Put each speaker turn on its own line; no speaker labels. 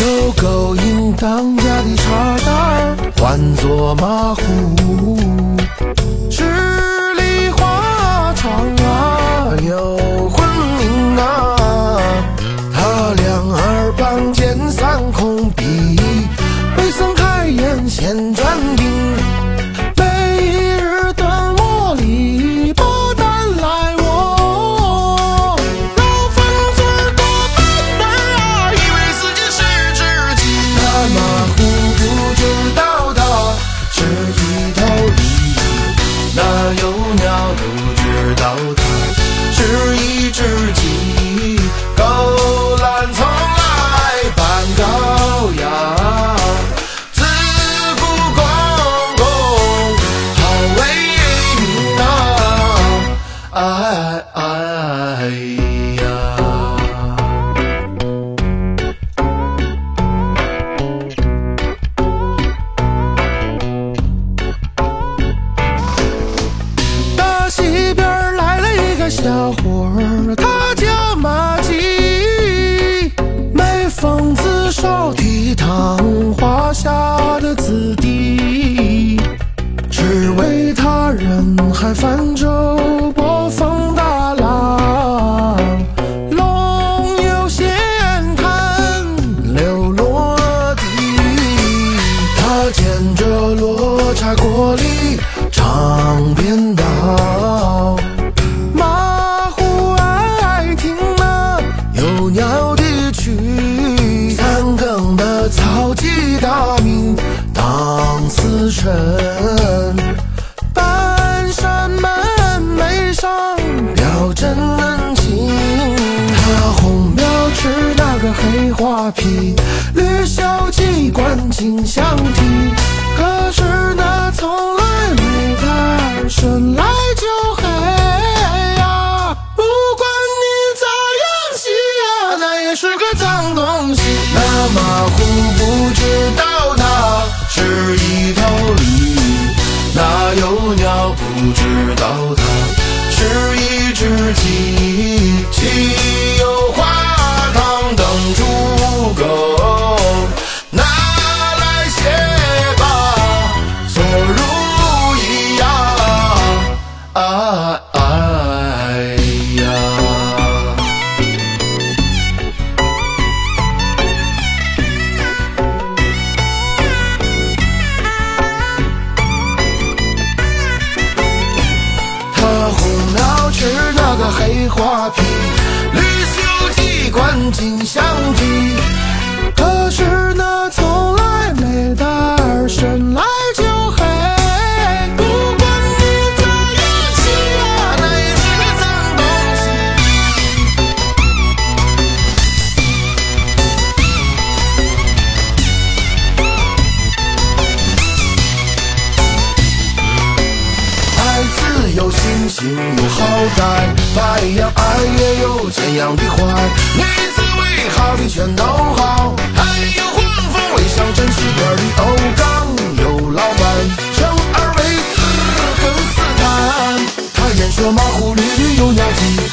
苟苟营当家的茶杆儿唤作马虎十里花场泛舟，波峰大浪，龙游闲谈流落地。他牵着罗刹锅里唱编道，马户爱听那有鸟的曲，三更的草鸡大鸣当死神。真人情，他红标吃那个黑画皮，绿小鸡冠金象体。可是那从来没带神来就黑呀，不管你咋样洗呀，那也是个脏东西。那马虎不知道它是一头驴，哪有鸟鸡？鸡冠金象体。可是那从来没带儿神来就黑，不管你咋样洗呀，那也是个脏东西。爱自有心性有好歹，白羊爱也有这样的坏。到底全都好。还有黄蜂尾上真是个的欧刚，有老板生而为子更斯坦。他言说马虎，驴驴又尿急。